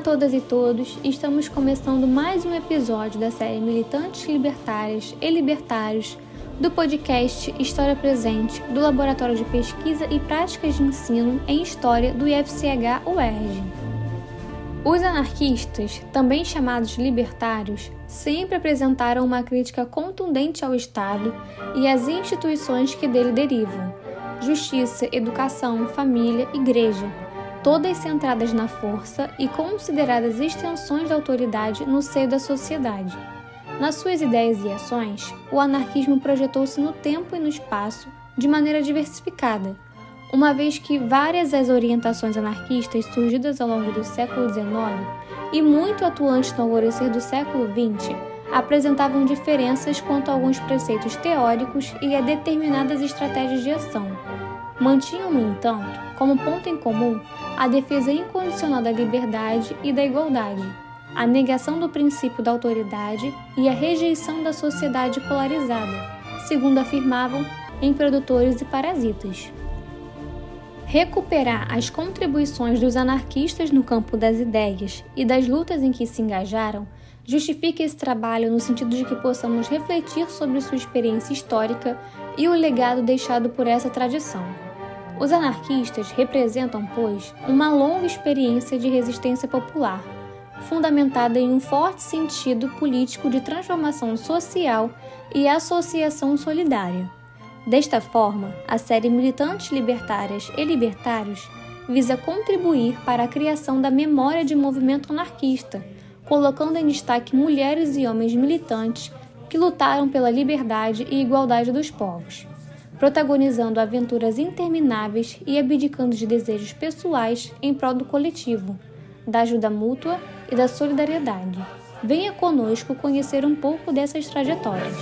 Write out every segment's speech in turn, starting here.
A todas e todos, estamos começando mais um episódio da série Militantes Libertárias e Libertários do podcast História Presente do Laboratório de Pesquisa e Práticas de Ensino em História do IFCH UERJ. Os anarquistas, também chamados libertários, sempre apresentaram uma crítica contundente ao Estado e às instituições que dele derivam: justiça, educação, família, igreja todas centradas na força e consideradas extensões da autoridade no seio da sociedade. Nas suas ideias e ações, o anarquismo projetou-se no tempo e no espaço de maneira diversificada, uma vez que várias as orientações anarquistas surgidas ao longo do século XIX e muito atuantes no alvorecer do século XX apresentavam diferenças quanto a alguns preceitos teóricos e a determinadas estratégias de ação. Mantinham, no entanto, como ponto em comum a defesa incondicional da liberdade e da igualdade, a negação do princípio da autoridade e a rejeição da sociedade polarizada, segundo afirmavam em Produtores e Parasitas. Recuperar as contribuições dos anarquistas no campo das ideias e das lutas em que se engajaram justifica esse trabalho no sentido de que possamos refletir sobre sua experiência histórica e o legado deixado por essa tradição. Os anarquistas representam, pois, uma longa experiência de resistência popular, fundamentada em um forte sentido político de transformação social e associação solidária. Desta forma, a série Militantes Libertárias e Libertários visa contribuir para a criação da memória de movimento anarquista, colocando em destaque mulheres e homens militantes que lutaram pela liberdade e igualdade dos povos protagonizando aventuras intermináveis e abdicando de desejos pessoais em prol do coletivo, da ajuda mútua e da solidariedade. Venha conosco conhecer um pouco dessas trajetórias.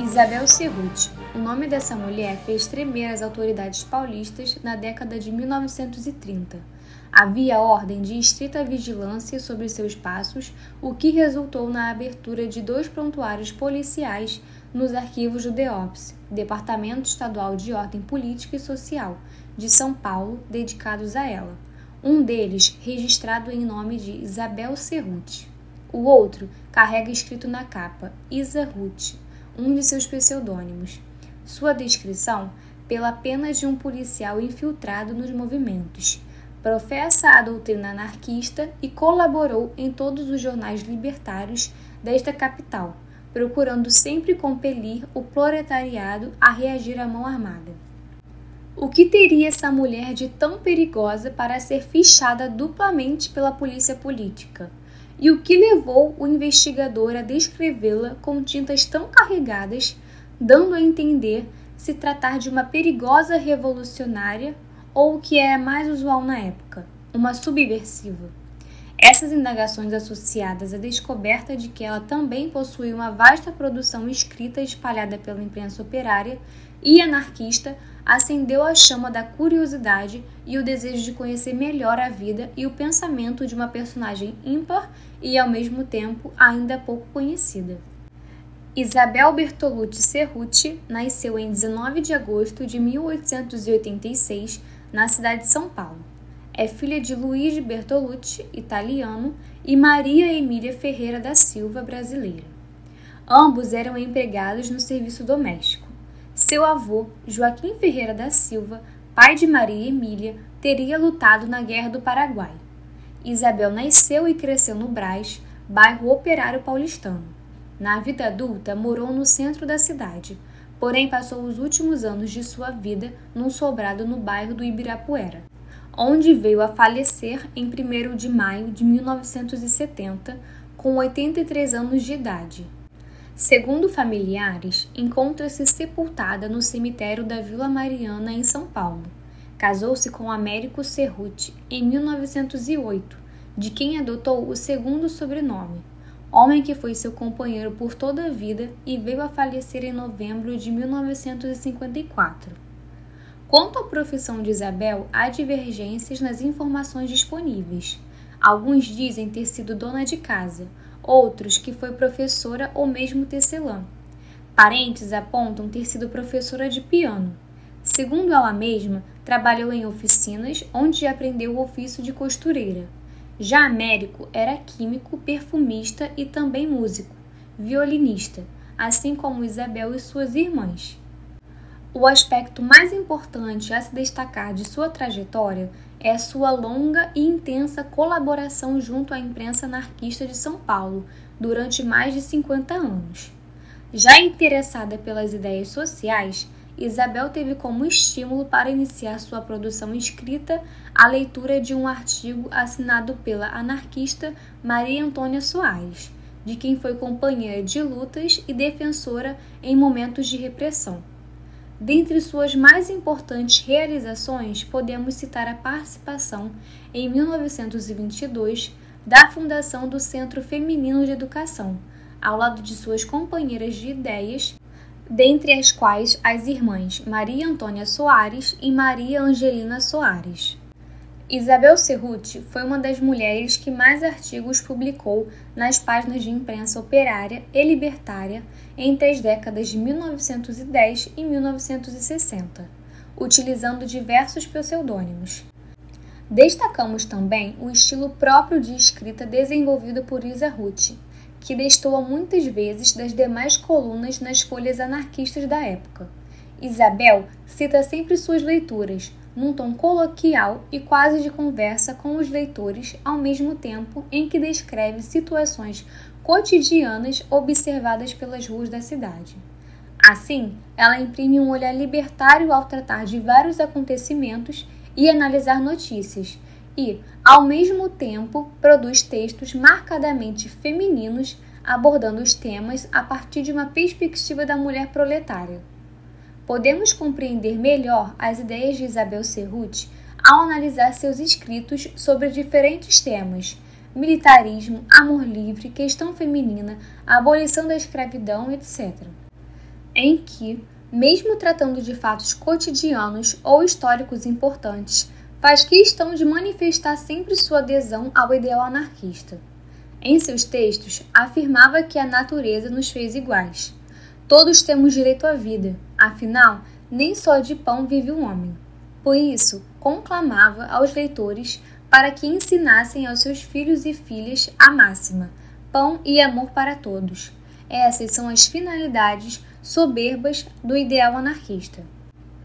Isabel Cerruti. O nome dessa mulher fez tremer as autoridades paulistas na década de 1930 Havia ordem de estrita vigilância sobre seus passos, o que resultou na abertura de dois prontuários policiais nos arquivos do DEOPS, Departamento Estadual de Ordem Política e Social, de São Paulo, dedicados a ela. Um deles registrado em nome de Isabel Cerruti. O outro carrega escrito na capa Isa Ruth, um de seus pseudônimos. Sua descrição pela pena de um policial infiltrado nos movimentos professa a doutrina anarquista e colaborou em todos os jornais libertários desta capital, procurando sempre compelir o proletariado a reagir à mão armada. O que teria essa mulher de tão perigosa para ser fichada duplamente pela polícia política? E o que levou o investigador a descrevê-la com tintas tão carregadas, dando a entender se tratar de uma perigosa revolucionária ou o que era mais usual na época, uma subversiva. Essas indagações associadas à descoberta de que ela também possuía uma vasta produção escrita espalhada pela imprensa operária e anarquista acendeu a chama da curiosidade e o desejo de conhecer melhor a vida e o pensamento de uma personagem ímpar e ao mesmo tempo ainda pouco conhecida. Isabel Bertolucci Cerruti nasceu em 19 de agosto de 1886 na cidade de São Paulo. É filha de Luigi Bertolucci, italiano, e Maria Emília Ferreira da Silva, brasileira. Ambos eram empregados no serviço doméstico. Seu avô, Joaquim Ferreira da Silva, pai de Maria Emília, teria lutado na Guerra do Paraguai. Isabel nasceu e cresceu no Brás, bairro operário paulistano. Na vida adulta, morou no centro da cidade, porém passou os últimos anos de sua vida num sobrado no bairro do Ibirapuera, onde veio a falecer em 1 de maio de 1970, com 83 anos de idade. Segundo familiares, encontra-se sepultada no cemitério da Vila Mariana, em São Paulo. Casou-se com Américo Cerruti em 1908, de quem adotou o segundo sobrenome, homem que foi seu companheiro por toda a vida e veio a falecer em novembro de 1954. Quanto à profissão de Isabel, há divergências nas informações disponíveis. Alguns dizem ter sido dona de casa, outros que foi professora ou mesmo tecelã. Parentes apontam ter sido professora de piano. Segundo ela mesma, trabalhou em oficinas onde aprendeu o ofício de costureira. Já Américo era químico, perfumista e também músico, violinista, assim como Isabel e suas irmãs. O aspecto mais importante a se destacar de sua trajetória é sua longa e intensa colaboração junto à imprensa anarquista de São Paulo durante mais de 50 anos. Já interessada pelas ideias sociais, Isabel teve como estímulo para iniciar sua produção escrita a leitura de um artigo assinado pela anarquista Maria Antônia Soares, de quem foi companheira de lutas e defensora em momentos de repressão. Dentre suas mais importantes realizações, podemos citar a participação, em 1922, da fundação do Centro Feminino de Educação, ao lado de suas companheiras de ideias, dentre as quais as irmãs Maria Antônia Soares e Maria Angelina Soares. Isabel Cerruti foi uma das mulheres que mais artigos publicou nas páginas de imprensa operária e libertária entre as décadas de 1910 e 1960, utilizando diversos pseudônimos. Destacamos também o estilo próprio de escrita desenvolvido por Isa Ruth, que destoa muitas vezes das demais colunas nas folhas anarquistas da época. Isabel cita sempre suas leituras, num tom coloquial e quase de conversa com os leitores, ao mesmo tempo em que descreve situações cotidianas observadas pelas ruas da cidade. Assim, ela imprime um olhar libertário ao tratar de vários acontecimentos e analisar notícias, e, ao mesmo tempo, produz textos marcadamente femininos abordando os temas a partir de uma perspectiva da mulher proletária podemos compreender melhor as ideias de Isabel Serruti ao analisar seus escritos sobre diferentes temas: militarismo, amor livre, questão feminina, abolição da escravidão, etc. Em que, mesmo tratando de fatos cotidianos ou históricos importantes, faz questão de manifestar sempre sua adesão ao ideal anarquista. Em seus textos, afirmava que a natureza nos fez iguais. Todos temos direito à vida, afinal, nem só de pão vive o homem. Por isso, conclamava aos leitores para que ensinassem aos seus filhos e filhas a máxima: pão e amor para todos. Essas são as finalidades soberbas do ideal anarquista.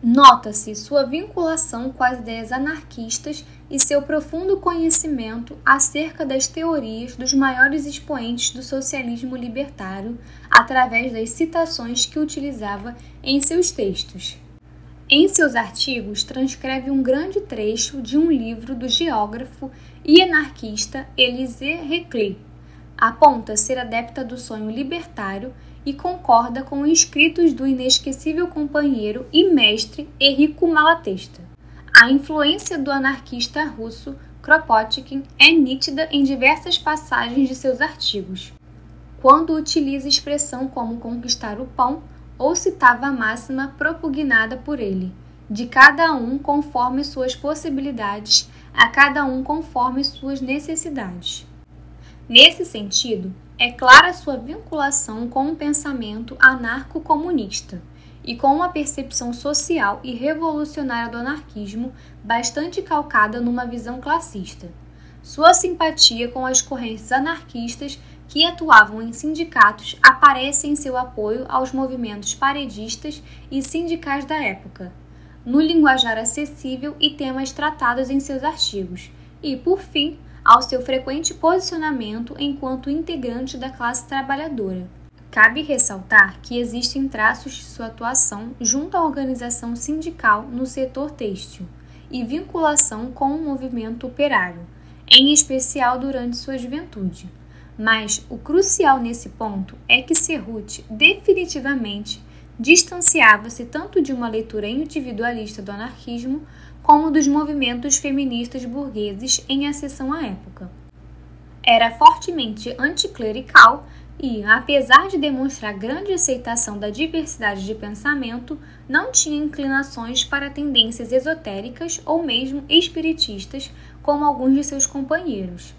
Nota-se sua vinculação com as ideias anarquistas e seu profundo conhecimento acerca das teorias dos maiores expoentes do socialismo libertário através das citações que utilizava em seus textos. Em seus artigos, transcreve um grande trecho de um livro do geógrafo e anarquista Élisée Reclus. Aponta ser adepta do sonho libertário e concorda com escritos do inesquecível companheiro e mestre Henrico Malatesta. A influência do anarquista russo Kropotkin é nítida em diversas passagens de seus artigos. Quando utiliza expressão como conquistar o pão, ou citava a máxima propugnada por ele, de cada um conforme suas possibilidades, a cada um conforme suas necessidades. Nesse sentido, é clara sua vinculação com o pensamento anarco-comunista e com uma percepção social e revolucionária do anarquismo bastante calcada numa visão classista. Sua simpatia com as correntes anarquistas que atuavam em sindicatos aparece em seu apoio aos movimentos paredistas e sindicais da época, no linguajar acessível e temas tratados em seus artigos, e, por fim, ao seu frequente posicionamento enquanto integrante da classe trabalhadora. Cabe ressaltar que existem traços de sua atuação junto à organização sindical no setor têxtil e vinculação com o movimento operário, em especial durante sua juventude. Mas o crucial nesse ponto é que Serrut definitivamente distanciava-se tanto de uma leitura individualista do anarquismo como dos movimentos feministas burgueses em acessão à época. Era fortemente anticlerical e, apesar de demonstrar grande aceitação da diversidade de pensamento, não tinha inclinações para tendências esotéricas ou mesmo espiritistas, como alguns de seus companheiros.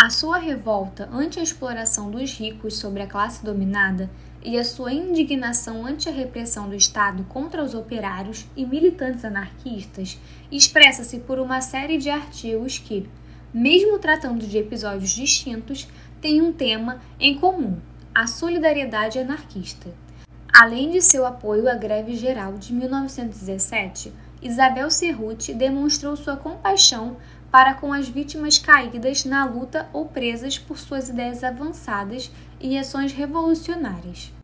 A sua revolta ante a exploração dos ricos sobre a classe dominada e a sua indignação ante a repressão do Estado contra os operários e militantes anarquistas expressa-se por uma série de artigos que, mesmo tratando de episódios distintos, têm um tema em comum: a solidariedade anarquista. Além de seu apoio à greve geral de 1917, Isabel Cerruti demonstrou sua compaixão para com as vítimas caídas na luta ou presas por suas ideias avançadas e ações revolucionárias.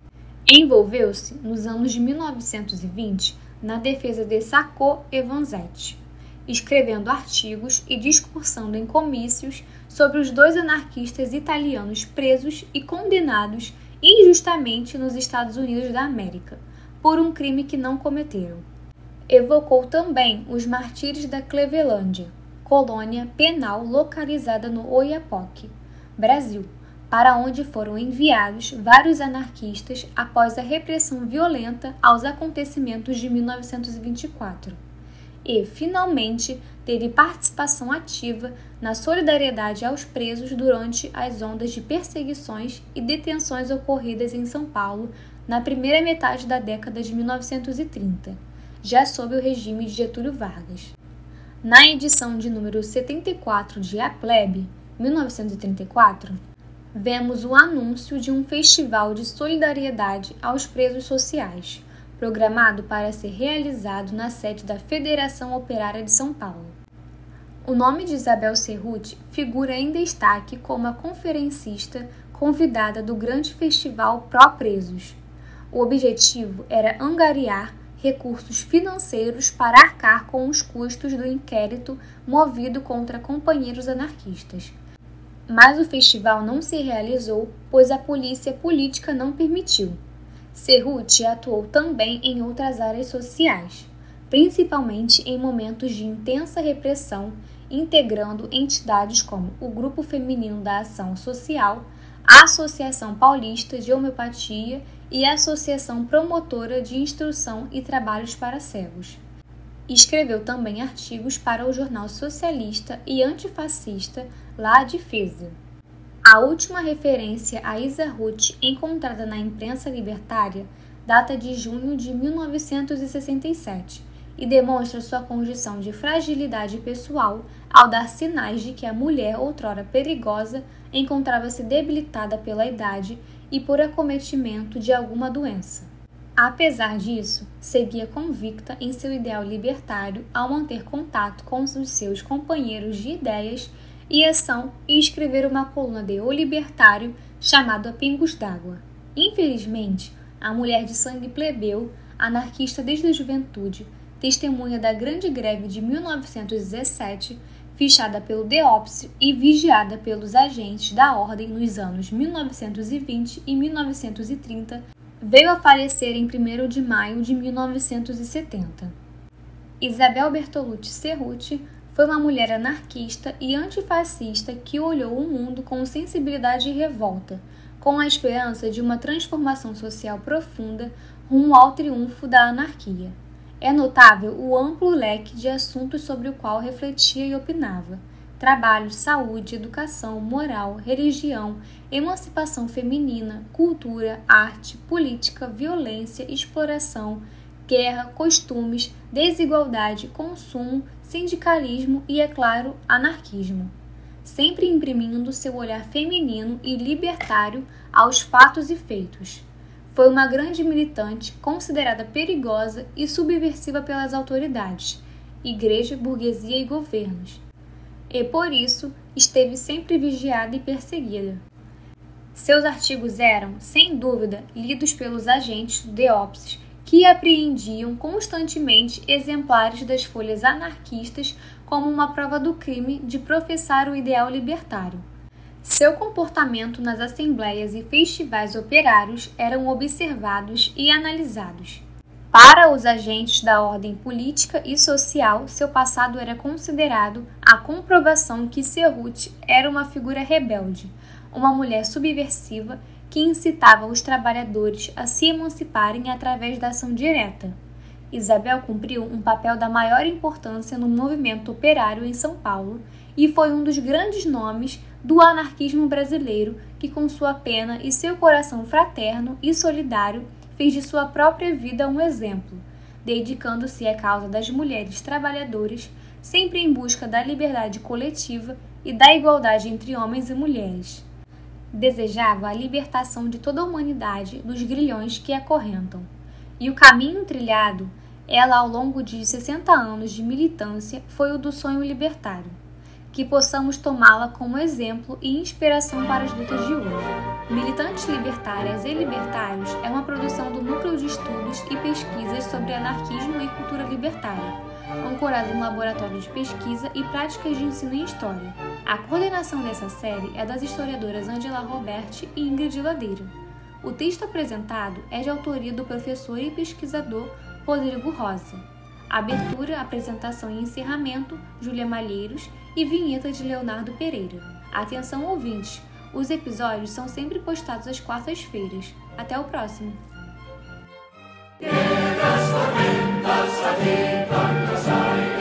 Envolveu-se, nos anos de 1920, na defesa de Sacco e Vanzetti, escrevendo artigos e discursando em comícios sobre os dois anarquistas italianos presos e condenados injustamente nos Estados Unidos da América, por um crime que não cometeram. Evocou também os martírios da Clevelândia, colônia penal localizada no Oiapoque, Brasil, para onde foram enviados vários anarquistas após a repressão violenta aos acontecimentos de 1924. E, finalmente, teve participação ativa na solidariedade aos presos durante as ondas de perseguições e detenções ocorridas em São Paulo na primeira metade da década de 1930, já sob o regime de Getúlio Vargas. Na edição de número 74 de A Plebe, 1934, vemos o anúncio de um festival de solidariedade aos presos sociais, programado para ser realizado na sede da Federação Operária de São Paulo. O nome de Isabel Cerruti figura em destaque como a conferencista convidada do grande festival Pró-Presos. O objetivo era angariar recursos financeiros para arcar com os custos do inquérito movido contra companheiros anarquistas mas o festival não se realizou, pois a polícia política não permitiu. Cerruti atuou também em outras áreas sociais, principalmente em momentos de intensa repressão, integrando entidades como o Grupo Feminino da Ação Social, a Associação Paulista de Homeopatia e a Associação Promotora de Instrução e Trabalhos para Cegos. Escreveu também artigos para o jornal socialista e antifascista La Defesa. A última referência a Isa Ruth encontrada na imprensa libertária data de junho de 1967 e demonstra sua condição de fragilidade pessoal ao dar sinais de que a mulher, outrora perigosa, encontrava-se debilitada pela idade e por acometimento de alguma doença. Apesar disso, seguia convicta em seu ideal libertário ao manter contato com os seus companheiros de ideias e ação e escrever uma coluna de O Libertário chamada Pingos d'Água. Infelizmente, a mulher de sangue plebeu, anarquista desde a juventude, testemunha da Grande Greve de 1917, fichada pelo Deópsio e vigiada pelos agentes da ordem nos anos 1920 e 1930, veio a falecer em 1 de maio de 1970. Isabel Bertolucci Cerruti foi uma mulher anarquista e antifascista que olhou o mundo com sensibilidade e revolta, com a esperança de uma transformação social profunda rumo ao triunfo da anarquia. É notável o amplo leque de assuntos sobre o qual refletia e opinava trabalho, saúde, educação, moral, religião, emancipação feminina, cultura, arte, política, violência, exploração, guerra, costumes, desigualdade, consumo, sindicalismo e, é claro, anarquismo. Sempre imprimindo seu olhar feminino e libertário aos fatos e feitos. Foi uma grande militante considerada perigosa e subversiva pelas autoridades, igreja, burguesia e governos e, por isso, esteve sempre vigiada e perseguida. Seus artigos eram, sem dúvida, lidos pelos agentes do Deópsis, que apreendiam constantemente exemplares das folhas anarquistas como uma prova do crime de professar o ideal libertário. Seu comportamento nas assembleias e festivais operários eram observados e analisados. Para os agentes da ordem política e social, seu passado era considerado a comprovação que Cerruti era uma figura rebelde, uma mulher subversiva que incitava os trabalhadores a se emanciparem através da ação direta. Isabel cumpriu um papel da maior importância no movimento operário em São Paulo e foi um dos grandes nomes do anarquismo brasileiro que, com sua pena e seu coração fraterno e solidário, fez de sua própria vida um exemplo, dedicando-se à causa das mulheres trabalhadoras, sempre em busca da liberdade coletiva e da igualdade entre homens e mulheres. Desejava a libertação de toda a humanidade dos grilhões que a acorrentam. E o caminho trilhado, ela ao longo de 60 anos de militância, foi o do sonho libertário que possamos tomá-la como exemplo e inspiração para as lutas de hoje. Militantes Libertárias e Libertários é uma produção do Núcleo de Estudos e Pesquisas sobre Anarquismo e Cultura Libertária, ancorado no Laboratório de Pesquisa e Práticas de Ensino em História. A coordenação dessa série é das historiadoras Angela Roberti e Ingrid Ladeira. O texto apresentado é de autoria do professor e pesquisador Rodrigo Rosa. Abertura, apresentação e encerramento, Júlia Malheiros e vinheta de Leonardo Pereira. Atenção ouvintes, os episódios são sempre postados às quartas-feiras. Até o próximo! que las tormentas agitan los aires.